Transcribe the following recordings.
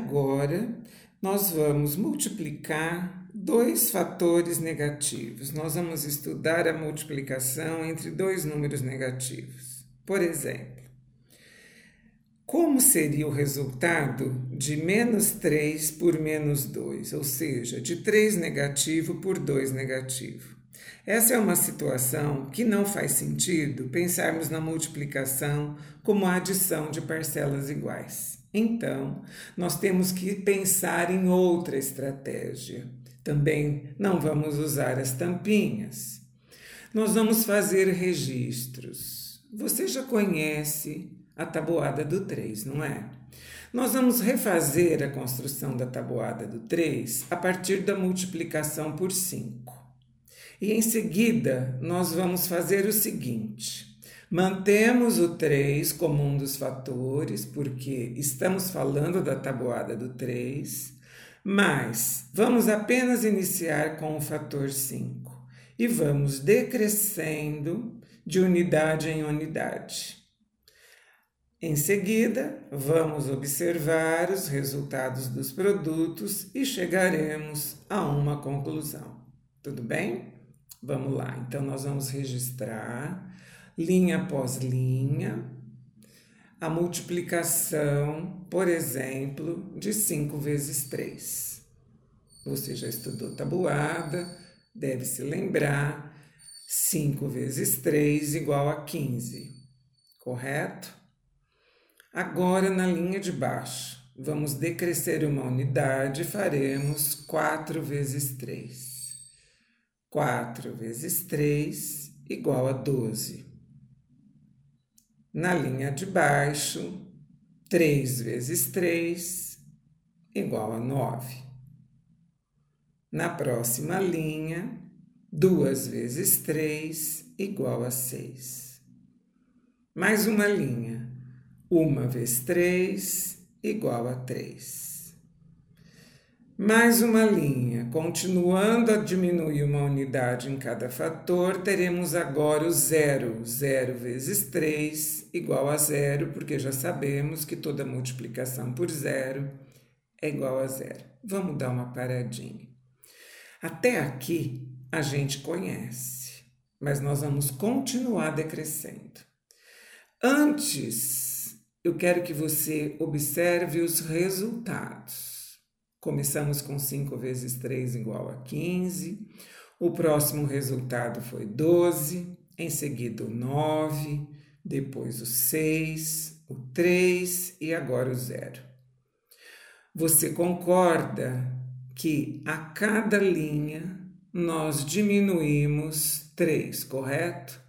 agora nós vamos multiplicar dois fatores negativos. Nós vamos estudar a multiplicação entre dois números negativos. Por exemplo, como seria o resultado de menos 3 por menos 2, ou seja, de 3 negativo por 2 negativo? Essa é uma situação que não faz sentido pensarmos na multiplicação como a adição de parcelas iguais. Então, nós temos que pensar em outra estratégia. Também não vamos usar as tampinhas. Nós vamos fazer registros. Você já conhece a tabuada do 3, não é? Nós vamos refazer a construção da tabuada do 3 a partir da multiplicação por 5. E em seguida, nós vamos fazer o seguinte: Mantemos o 3 como um dos fatores, porque estamos falando da tabuada do 3, mas vamos apenas iniciar com o fator 5 e vamos decrescendo de unidade em unidade. Em seguida, vamos observar os resultados dos produtos e chegaremos a uma conclusão. Tudo bem? Vamos lá. Então, nós vamos registrar linha após linha, a multiplicação, por exemplo, de 5 vezes 3. Você já estudou tabuada, deve se lembrar, 5 vezes 3 igual a 15, correto? Agora, na linha de baixo, vamos decrescer uma unidade e faremos 4 vezes 3. 4 vezes 3 igual a 12. Na linha de baixo, 3 vezes 3 igual a 9. Na próxima linha, 2 vezes 3 igual a 6. Mais uma linha, 1 vezes 3 igual a 3. Mais uma linha, continuando a diminuir uma unidade em cada fator, teremos agora o zero. Zero vezes 3 igual a zero, porque já sabemos que toda multiplicação por zero é igual a zero. Vamos dar uma paradinha. Até aqui a gente conhece, mas nós vamos continuar decrescendo. Antes, eu quero que você observe os resultados. Começamos com 5 vezes 3 igual a 15. O próximo resultado foi 12, em seguida o 9, depois o 6, o 3 e agora o 0. Você concorda que a cada linha nós diminuímos 3, correto?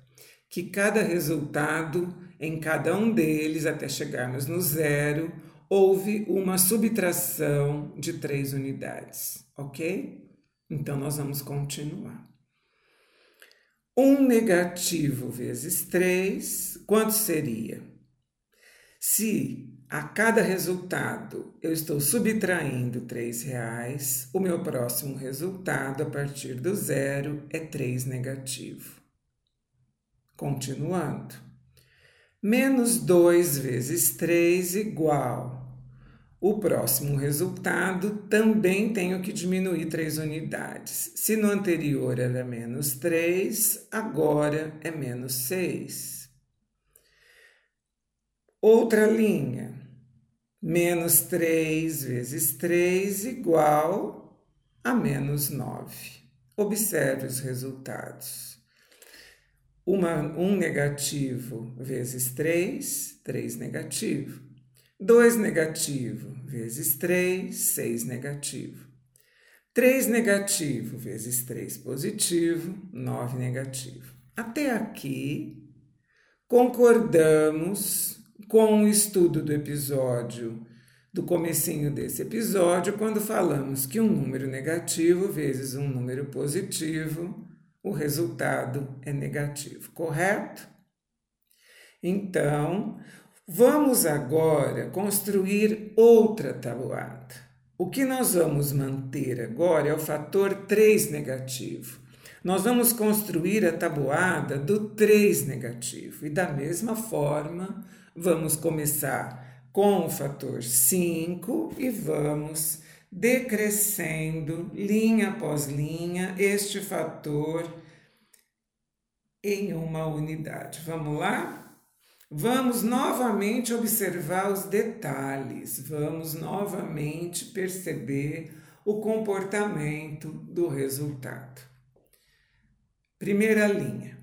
Que cada resultado em cada um deles, até chegarmos no zero, houve uma subtração de três unidades, ok? Então, nós vamos continuar. Um negativo vezes 3, quanto seria? Se a cada resultado eu estou subtraindo três reais, o meu próximo resultado a partir do zero é 3 negativo. Continuando. Menos 2 vezes 3 igual o próximo resultado também tenho que diminuir três unidades. Se no anterior era menos 3, agora é menos 6. Outra linha. Menos 3 vezes 3 igual a menos 9. Observe os resultados. Uma, um negativo vezes 3, 3 negativo. 2 negativo vezes 3, 6 negativo. 3 negativo vezes 3 positivo, 9 negativo. Até aqui, concordamos com o estudo do episódio, do comecinho desse episódio, quando falamos que um número negativo vezes um número positivo, o resultado é negativo, correto? Então, Vamos agora construir outra tabuada. O que nós vamos manter agora é o fator 3 negativo. Nós vamos construir a tabuada do 3 negativo e, da mesma forma, vamos começar com o fator 5 e vamos decrescendo linha após linha este fator em uma unidade. Vamos lá? Vamos novamente observar os detalhes, vamos novamente perceber o comportamento do resultado. Primeira linha: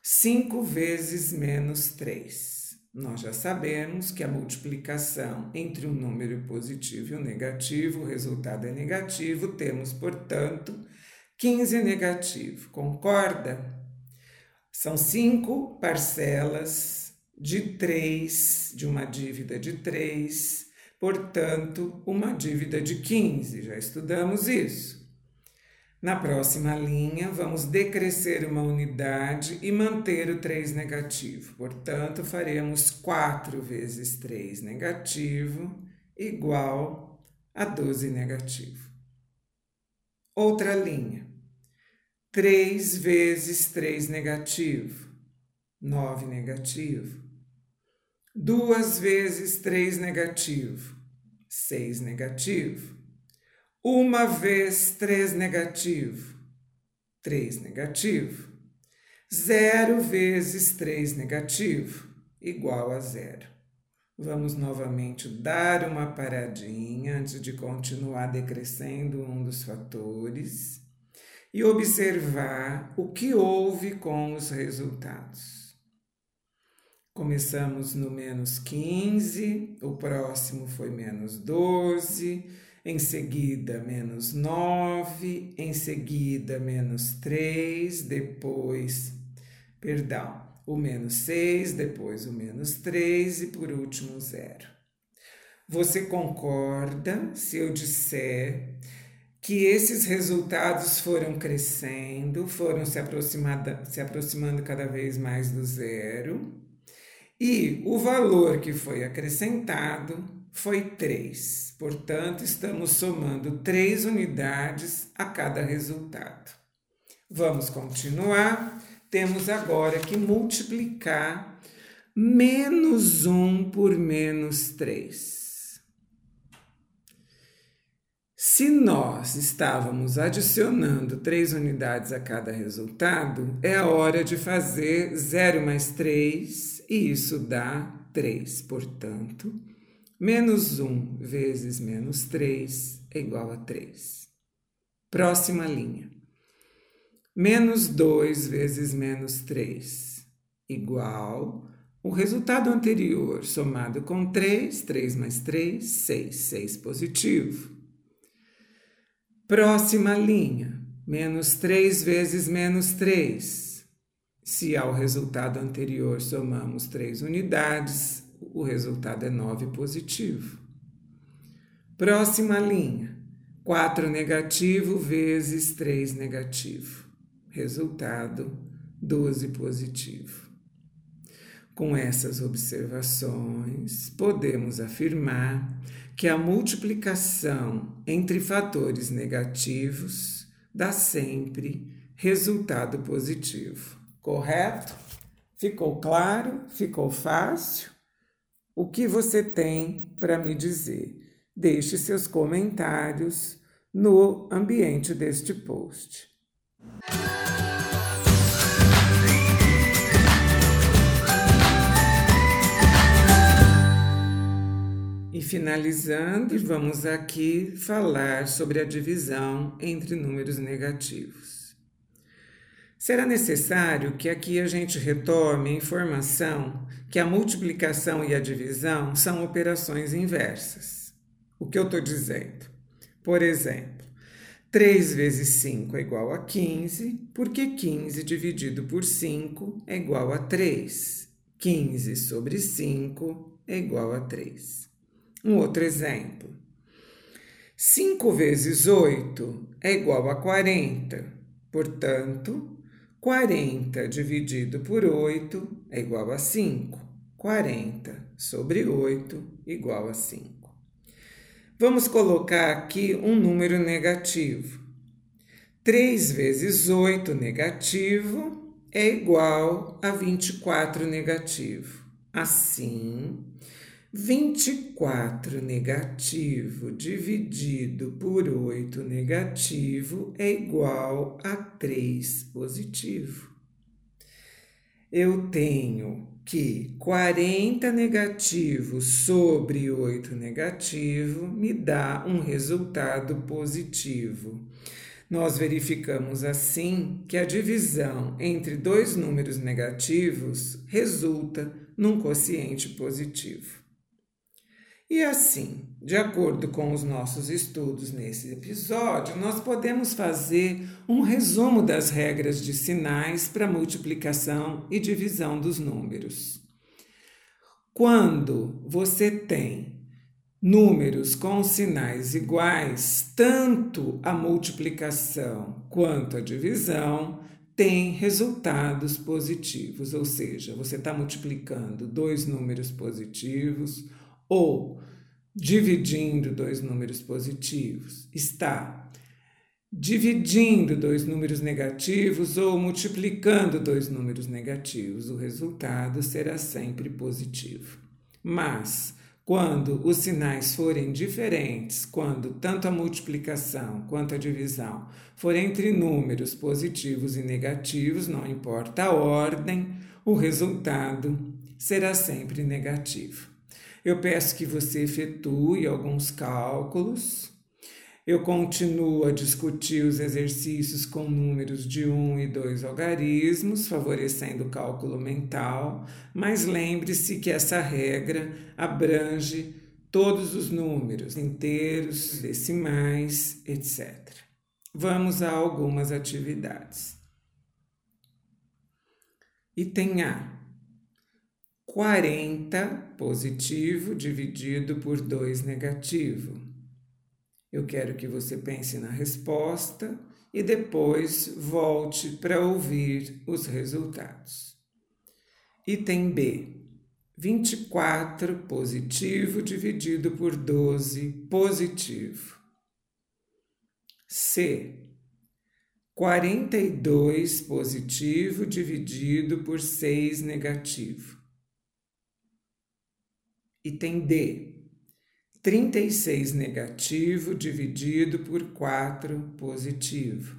5 vezes menos 3. Nós já sabemos que a multiplicação entre um número positivo e um negativo, o resultado é negativo, temos, portanto, 15 negativo. Concorda? São cinco parcelas de três, de uma dívida de três, portanto, uma dívida de 15. Já estudamos isso. Na próxima linha, vamos decrescer uma unidade e manter o 3 negativo. Portanto, faremos 4 vezes 3 negativo igual a 12 negativo. Outra linha. 3 vezes 3 negativo, 9 negativo. 2 vezes 3 negativo, 6 negativo. Uma vez três negativo, três negativo. Zero vezes três negativo, igual a zero. Vamos novamente dar uma paradinha antes de continuar decrescendo um dos fatores e observar o que houve com os resultados. Começamos no menos 15, o próximo foi menos 12 em seguida menos 9, em seguida menos 3, depois, perdão, o menos 6, depois o menos 3 e por último zero. Você concorda se eu disser que esses resultados foram crescendo, foram se, se aproximando cada vez mais do zero, e o valor que foi acrescentado foi 3. Portanto, estamos somando 3 unidades a cada resultado. Vamos continuar. Temos agora que multiplicar menos 1 por menos 3. Se nós estávamos adicionando 3 unidades a cada resultado, é hora de fazer 0 mais 3 e isso dá 3. Portanto, Menos 1 vezes menos 3 é igual a 3. Próxima linha. Menos 2 vezes menos 3 igual o resultado anterior somado com 3, 3 mais 3, 6, 6 positivo. Próxima linha, menos 3 vezes menos 3. Se ao resultado anterior somamos 3 unidades, o resultado é 9 positivo. Próxima linha: 4 negativo vezes 3 negativo. Resultado: 12 positivo. Com essas observações, podemos afirmar que a multiplicação entre fatores negativos dá sempre resultado positivo. Correto? Ficou claro? Ficou fácil? O que você tem para me dizer? Deixe seus comentários no ambiente deste post. E finalizando, vamos aqui falar sobre a divisão entre números negativos. Será necessário que aqui a gente retome a informação que a multiplicação e a divisão são operações inversas. O que eu estou dizendo? Por exemplo, 3 vezes 5 é igual a 15, porque 15 dividido por 5 é igual a 3. 15 sobre 5 é igual a 3. Um outro exemplo. 5 vezes 8 é igual a 40. Portanto, 40 dividido por 8 é igual a 5. 40 sobre 8 igual a 5. Vamos colocar aqui um número negativo. 3 vezes 8 negativo é igual a 24 negativo. Assim, 24 negativo dividido por 8 negativo é igual a 3 positivo. Eu tenho que 40 negativo sobre 8 negativo me dá um resultado positivo. Nós verificamos assim que a divisão entre dois números negativos resulta num quociente positivo. E assim, de acordo com os nossos estudos nesse episódio, nós podemos fazer um resumo das regras de sinais para multiplicação e divisão dos números. Quando você tem números com sinais iguais, tanto a multiplicação quanto a divisão tem resultados positivos, ou seja, você está multiplicando dois números positivos ou dividindo dois números positivos, está dividindo dois números negativos ou multiplicando dois números negativos, o resultado será sempre positivo. Mas, quando os sinais forem diferentes, quando tanto a multiplicação quanto a divisão forem entre números positivos e negativos, não importa a ordem, o resultado será sempre negativo. Eu peço que você efetue alguns cálculos. Eu continuo a discutir os exercícios com números de 1 e 2 algarismos, favorecendo o cálculo mental, mas lembre-se que essa regra abrange todos os números, inteiros, decimais, etc. Vamos a algumas atividades. Item A. 40 positivo dividido por 2 negativo. Eu quero que você pense na resposta e depois volte para ouvir os resultados. Item B. 24 positivo dividido por 12 positivo. C. 42 positivo dividido por 6 negativo. Item D. 36 negativo dividido por 4 positivo.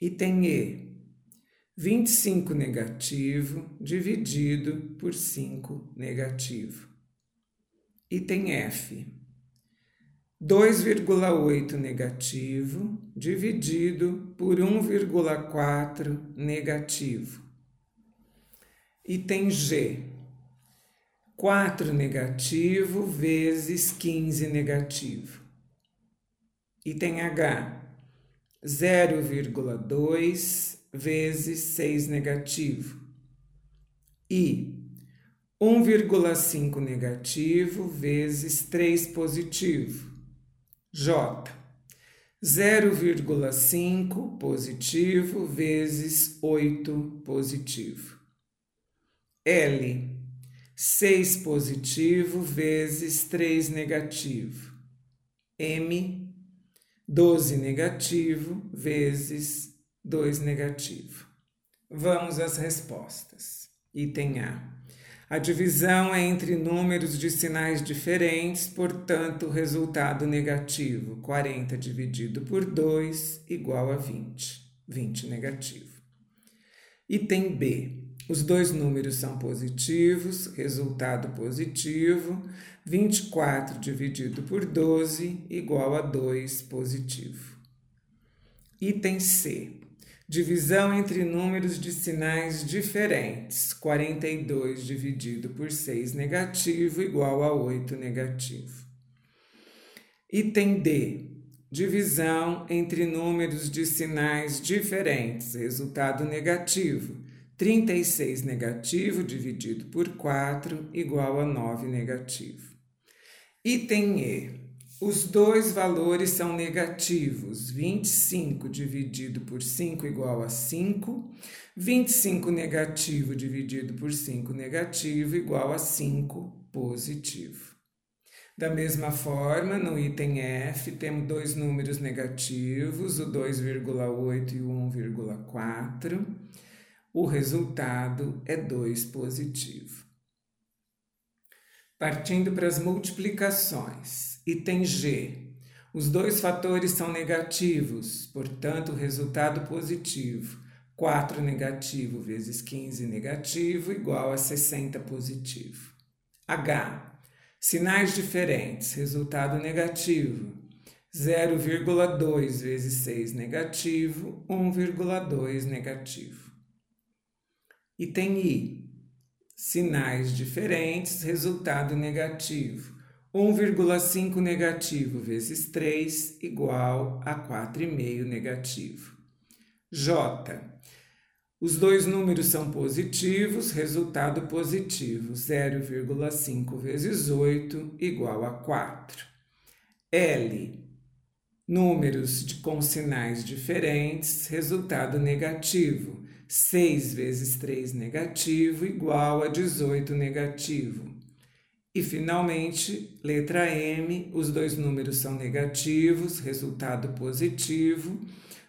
Item E. 25 negativo dividido por 5 negativo. Item F. 2,8 negativo dividido por 1,4 negativo. Item G. 4 negativo vezes 15 negativo. Item H, 0,2 vezes 6 negativo. I, 1,5 negativo vezes 3 positivo. J, 0,5 positivo vezes 8 positivo. L, 6 positivo vezes 3 negativo. M, 12 negativo vezes 2 negativo. Vamos às respostas. Item A. A divisão é entre números de sinais diferentes, portanto, resultado negativo. 40 dividido por 2 igual a 20. 20 negativo. Item B. Os dois números são positivos, resultado positivo. 24 dividido por 12 igual a 2 positivo. Item C. Divisão entre números de sinais diferentes. 42 dividido por 6 negativo igual a 8 negativo. Item D. Divisão entre números de sinais diferentes. Resultado negativo. 36 negativo dividido por 4 igual a 9 negativo. Item E. Os dois valores são negativos. 25 dividido por 5 igual a 5. 25 negativo dividido por 5 negativo igual a 5 positivo. Da mesma forma, no item F, temos dois números negativos, o 2,8 e o 1,4 o resultado é 2 positivo. Partindo para as multiplicações. Item G. Os dois fatores são negativos, portanto, o resultado positivo. 4 negativo vezes 15 negativo igual a 60 positivo. H. Sinais diferentes, resultado negativo. 0,2 vezes 6 negativo, 1,2 negativo. Item I. Sinais diferentes, resultado negativo. 1,5 negativo vezes 3 igual a 4,5 negativo. J. Os dois números são positivos, resultado positivo. 0,5 vezes 8 igual a 4. L. Números com sinais diferentes, resultado negativo. 6 vezes 3 negativo igual a 18 negativo. E finalmente, letra M, os dois números são negativos, resultado positivo.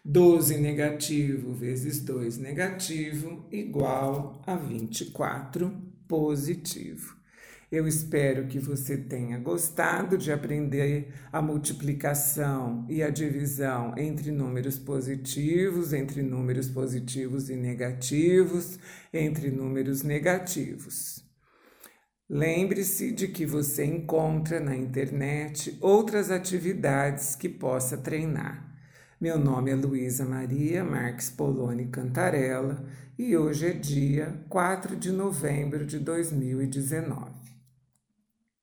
12 negativo vezes 2 negativo igual a 24 positivo. Eu espero que você tenha gostado de aprender a multiplicação e a divisão entre números positivos, entre números positivos e negativos, entre números negativos. Lembre-se de que você encontra na internet outras atividades que possa treinar. Meu nome é Luísa Maria Marques Poloni Cantarella e hoje é dia 4 de novembro de 2019.